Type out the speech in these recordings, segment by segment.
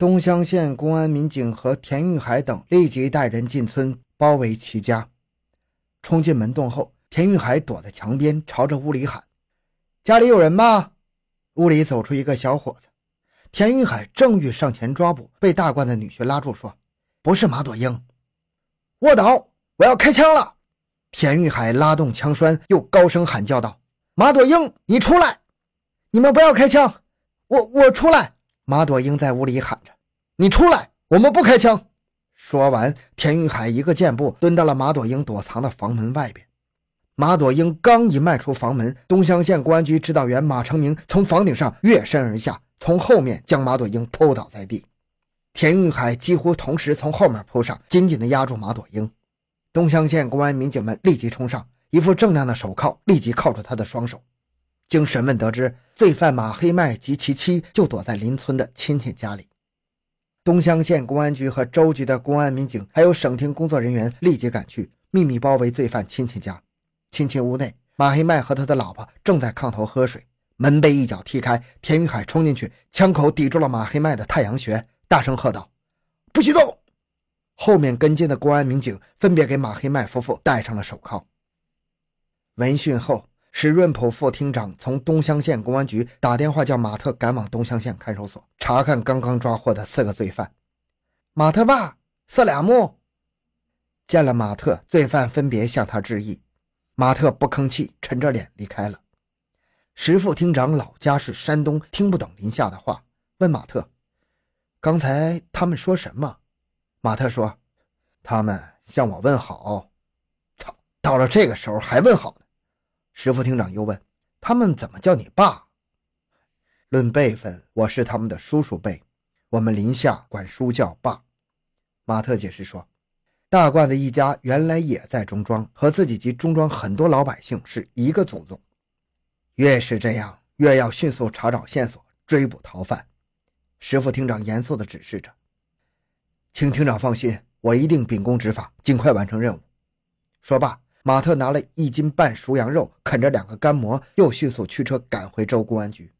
东乡县公安民警和田玉海等立即带人进村包围其家。冲进门洞后，田玉海躲在墙边，朝着屋里喊：“家里有人吗？”屋里走出一个小伙子。田玉海正欲上前抓捕，被大冠的女婿拉住，说：“不是马朵英。”卧倒！我要开枪了！田玉海拉动枪栓，又高声喊叫道：“马朵英，你出来！你们不要开枪！我我出来！”马朵英在屋里喊着：“你出来！我们不开枪！”说完，田玉海一个箭步蹲到了马朵英躲藏的房门外边。马朵英刚一迈出房门，东乡县公安局指导员马成明从房顶上跃身而下。从后面将马朵英扑倒在地，田玉海几乎同时从后面扑上，紧紧地压住马朵英。东乡县公安民警们立即冲上，一副锃亮的手铐立即铐住他的双手。经审问得知，罪犯马黑麦及其妻就躲在邻村的亲戚家里。东乡县公安局和州局的公安民警，还有省厅工作人员立即赶去，秘密包围罪犯亲戚家。亲戚屋内，马黑麦和他的老婆正在炕头喝水。门被一脚踢开，田玉海冲进去，枪口抵住了马黑麦的太阳穴，大声喝道：“不许动！”后面跟进的公安民警分别给马黑麦夫妇戴上了手铐。闻讯后，史润普副厅长从东乡县公安局打电话叫马特赶往东乡县看守所查看刚刚抓获的四个罪犯。马特爸，色俩目见了马特，罪犯分别向他致意。马特不吭气，沉着脸离开了。石副厅长老家是山东，听不懂林夏的话，问马特：“刚才他们说什么？”马特说：“他们向我问好。”操，到了这个时候还问好。石副厅长又问：“他们怎么叫你爸？”论辈分，我是他们的叔叔辈，我们林下管叔叫爸。马特解释说：“大罐子一家原来也在中庄，和自己及中庄很多老百姓是一个祖宗。”越是这样，越要迅速查找线索，追捕逃犯。石副厅长严肃地指示着：“请厅长放心，我一定秉公执法，尽快完成任务。”说罢，马特拿了一斤半熟羊肉，啃着两个干馍，又迅速驱车赶回州公安局。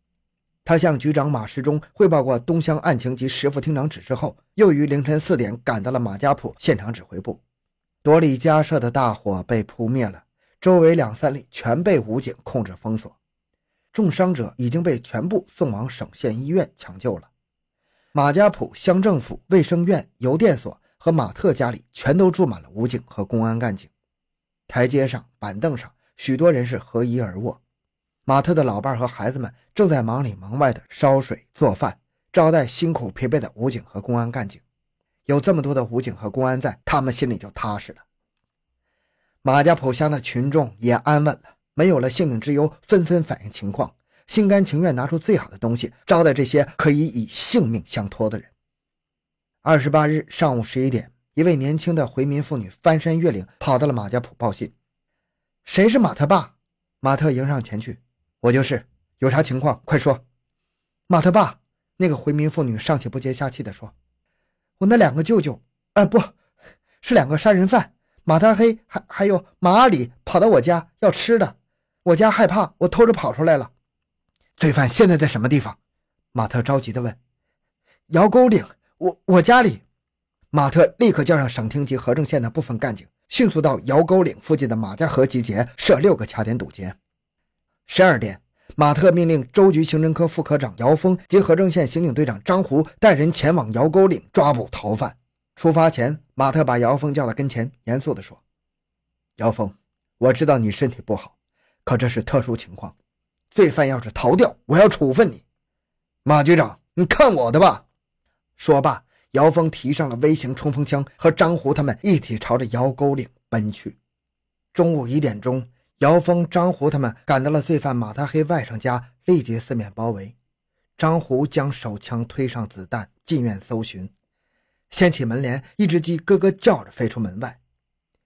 他向局长马时忠汇报过东乡案情及石副厅长指示后，又于凌晨四点赶到了马家堡现场指挥部。多里家舍的大火被扑灭了，周围两三里全被武警控制封锁。重伤者已经被全部送往省县医院抢救了。马家堡乡政府、卫生院、邮电所和马特家里全都住满了武警和公安干警。台阶上、板凳上，许多人是合衣而卧。马特的老伴和孩子们正在忙里忙外的烧水做饭，招待辛苦疲惫的武警和公安干警。有这么多的武警和公安在，他们心里就踏实了。马家堡乡的群众也安稳了。没有了性命之忧，纷纷反映情况，心甘情愿拿出最好的东西招待这些可以以性命相托的人。二十八日上午十一点，一位年轻的回民妇女翻山越岭跑到了马家堡报信：“谁是马特爸？”马特迎上前去：“我就是，有啥情况快说。”马特爸，那个回民妇女上气不接下气地说：“我那两个舅舅，啊，不是两个杀人犯，马大黑还还有马阿里跑到我家要吃的。”我家害怕，我偷着跑出来了。罪犯现在在什么地方？马特着急地问。窑沟岭，我我家里。马特立刻叫上省厅及和正县的部分干警，迅速到窑沟岭附近的马家河集结，设六个卡点堵截。十二点，马特命令州局刑侦科副科长姚峰及和正县刑警队长张胡带人前往窑沟岭抓捕逃犯。出发前，马特把姚峰叫到跟前，严肃地说：“姚峰，我知道你身体不好。”可这是特殊情况，罪犯要是逃掉，我要处分你。马局长，你看我的吧！说罢，姚峰提上了微型冲锋枪，和张虎他们一起朝着窑沟岭奔去。中午一点钟，姚峰、张虎他们赶到了罪犯马大黑外甥家，立即四面包围。张虎将手枪推上子弹，进院搜寻，掀起门帘，一只鸡咯咯叫着飞出门外。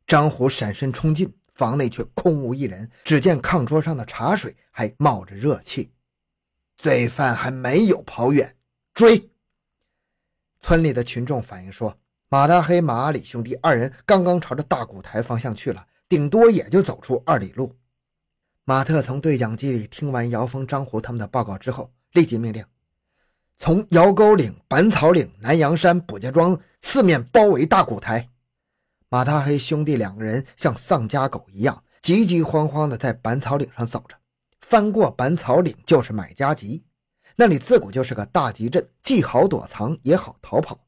张虎闪身冲进。房内却空无一人，只见炕桌上的茶水还冒着热气，罪犯还没有跑远，追！村里的群众反映说，马大黑、马阿里兄弟二人刚刚朝着大古台方向去了，顶多也就走出二里路。马特从对讲机里听完姚峰、张虎他们的报告之后，立即命令：从姚沟岭、板草岭、南阳山、卜家庄四面包围大古台。马大黑兄弟两个人像丧家狗一样，急急慌慌地在板草岭上走着。翻过板草岭就是买家集，那里自古就是个大集镇，既好躲藏也好逃跑。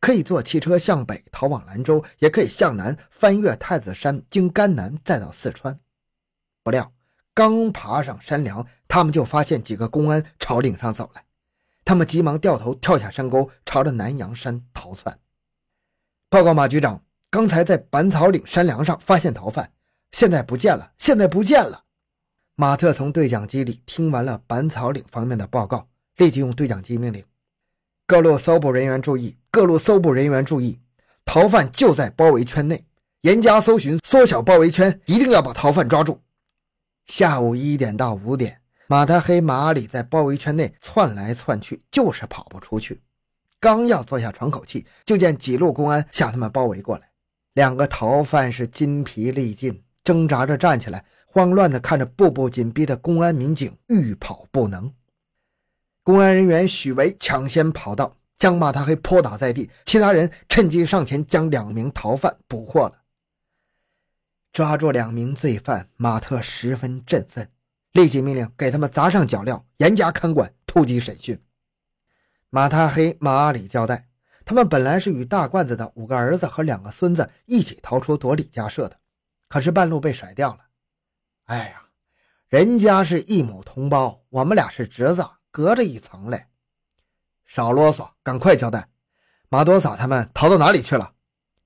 可以坐汽车向北逃往兰州，也可以向南翻越太子山，经甘南再到四川。不料刚爬上山梁，他们就发现几个公安朝岭上走来。他们急忙掉头跳下山沟，朝着南阳山逃窜。报告马局长，刚才在板草岭山梁上发现逃犯，现在不见了，现在不见了。马特从对讲机里听完了板草岭方面的报告，立即用对讲机命令。各路搜捕人员注意！各路搜捕人员注意！逃犯就在包围圈内，严加搜寻，缩小包围圈，一定要把逃犯抓住。下午一点到五点，马大黑、马里在包围圈内窜来窜去，就是跑不出去。刚要坐下喘口气，就见几路公安向他们包围过来。两个逃犯是筋疲力尽，挣扎着站起来，慌乱地看着步步紧逼的公安民警，欲跑不能。公安人员许维抢先跑到，将马大黑扑倒在地，其他人趁机上前将两名逃犯捕获了。抓住两名罪犯，马特十分振奋，立即命令给他们砸上脚镣，严加看管，突击审讯。马大黑、马阿里交代，他们本来是与大罐子的五个儿子和两个孙子一起逃出朵里家舍的，可是半路被甩掉了。哎呀，人家是一母同胞，我们俩是侄子。隔着一层嘞，少啰嗦，赶快交代，马多萨他们逃到哪里去了？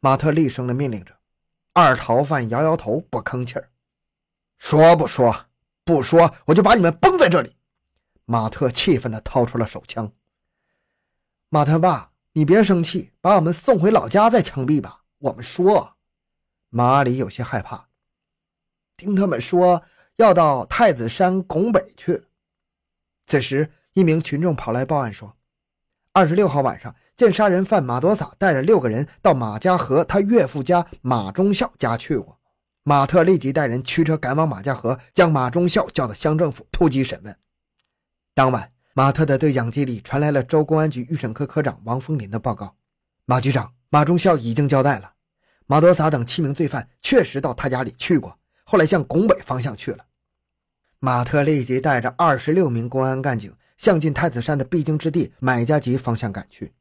马特厉声的命令着。二逃犯摇摇头，不吭气儿。说不说？不说，我就把你们崩在这里！马特气愤的掏出了手枪。马特爸，你别生气，把我们送回老家再枪毙吧。我们说，马里有些害怕，听他们说要到太子山拱北去。此时。一名群众跑来报案说：“二十六号晚上，见杀人犯马多萨带着六个人到马家河他岳父家马忠孝家去过。”马特立即带人驱车赶往马家河，将马忠孝叫到乡政府突击审问。当晚，马特的对讲机里传来了州公安局预审科科长王峰林的报告：“马局长，马忠孝已经交代了，马多萨等七名罪犯确实到他家里去过，后来向拱北方向去了。”马特立即带着二十六名公安干警。向进太子山的必经之地买家集方向赶去，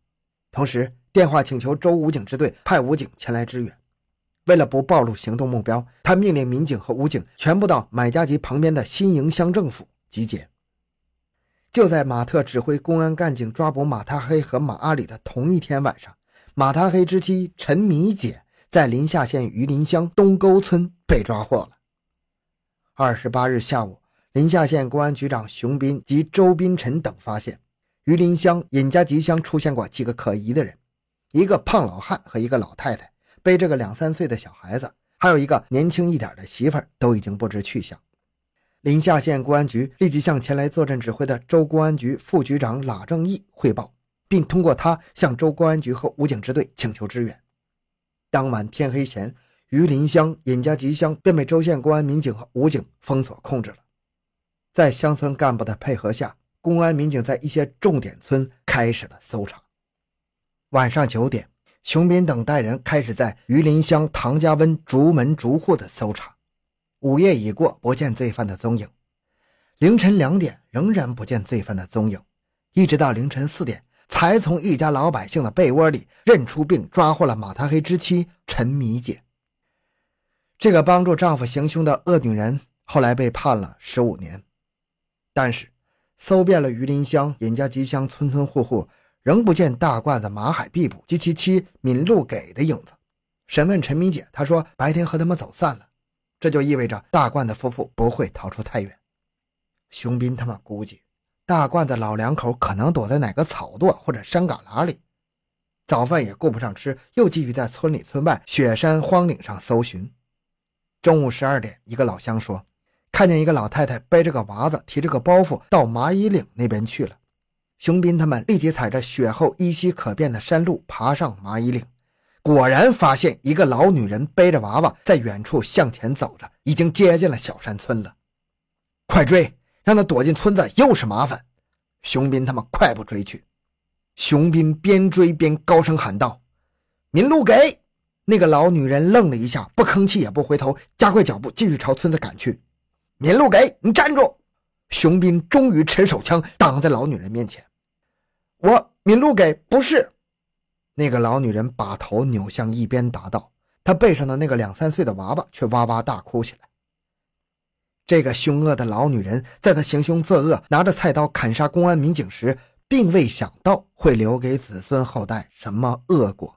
同时电话请求州武警支队派武警前来支援。为了不暴露行动目标，他命令民警和武警全部到买家集旁边的新营乡政府集结。就在马特指挥公安干警抓捕马他黑和马阿里的同一天晚上，马他黑之妻陈米姐在临夏县榆林乡东沟村被抓获了。二十八日下午。临夏县公安局长熊斌及周斌臣等发现，榆林乡尹家集乡出现过几个可疑的人，一个胖老汉和一个老太太背着个两三岁的小孩子，还有一个年轻一点的媳妇儿，都已经不知去向。临夏县公安局立即向前来坐镇指挥的州公安局副局长拉正义汇报，并通过他向州公安局和武警支队请求支援。当晚天黑前，榆林乡尹家集乡便被州县公安民警和武警封锁控制了。在乡村干部的配合下，公安民警在一些重点村开始了搜查。晚上九点，熊斌等带人开始在榆林乡唐家湾逐门逐户的搜查。午夜已过，不见罪犯的踪影。凌晨两点，仍然不见罪犯的踪影。一直到凌晨四点，才从一家老百姓的被窝里认出并抓获了马大黑之妻陈米姐。这个帮助丈夫行凶的恶女人，后来被判了十五年。但是，搜遍了榆林乡、尹家集乡村村户户，仍不见大罐子马海毕布及其妻闵露给的影子。审问陈敏姐，她说白天和他们走散了，这就意味着大罐子夫妇不会逃出太远。熊斌他们估计，大罐子老两口可能躲在哪个草垛或者山旮旯里，早饭也顾不上吃，又继续在村里村外雪山荒岭上搜寻。中午十二点，一个老乡说。看见一个老太太背着个娃子，提着个包袱到麻衣岭那边去了。熊斌他们立即踩着雪后依稀可辨的山路爬上麻衣岭，果然发现一个老女人背着娃娃在远处向前走着，已经接近了小山村了。快追，让他躲进村子又是麻烦。熊斌他们快步追去，熊斌边追边高声喊道：“民路给！”那个老女人愣了一下，不吭气也不回头，加快脚步继续朝村子赶去。民路给你站住！熊斌终于持手枪挡在老女人面前。我民路给不是。那个老女人把头扭向一边，答道：“她背上的那个两三岁的娃娃却哇哇大哭起来。”这个凶恶的老女人，在她行凶作恶、拿着菜刀砍杀公安民警时，并未想到会留给子孙后代什么恶果。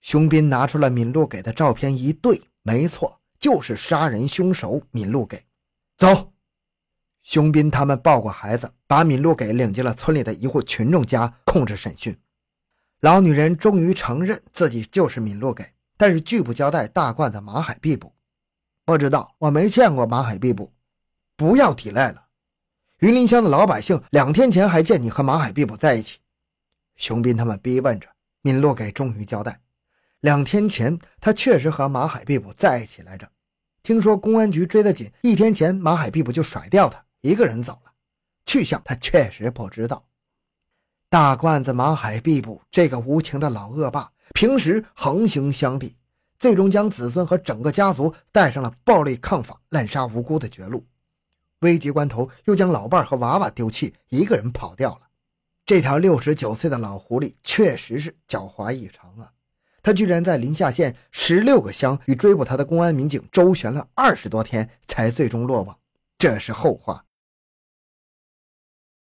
熊斌拿出了闵路给的照片一对，没错，就是杀人凶手闵路给。走，熊斌他们抱过孩子，把闵路给领进了村里的一户群众家控制审讯。老女人终于承认自己就是闵路给，但是拒不交代大罐子马海庇捕。不知道，我没见过马海庇捕。不要抵赖了，榆林乡的老百姓两天前还见你和马海庇捕在一起。熊斌他们逼问着，闵路给终于交代。两天前，他确实和马海庇捕在一起来着。听说公安局追得紧，一天前马海庇捕就甩掉他，一个人走了。去向他确实不知道。大罐子马海碧捕这个无情的老恶霸，平时横行乡里，最终将子孙和整个家族带上了暴力抗法、滥杀无辜的绝路。危急关头，又将老伴和娃娃丢弃，一个人跑掉了。这条六十九岁的老狐狸确实是狡猾异常啊！他居然在临夏县十六个乡与追捕他的公安民警周旋了二十多天，才最终落网。这是后话。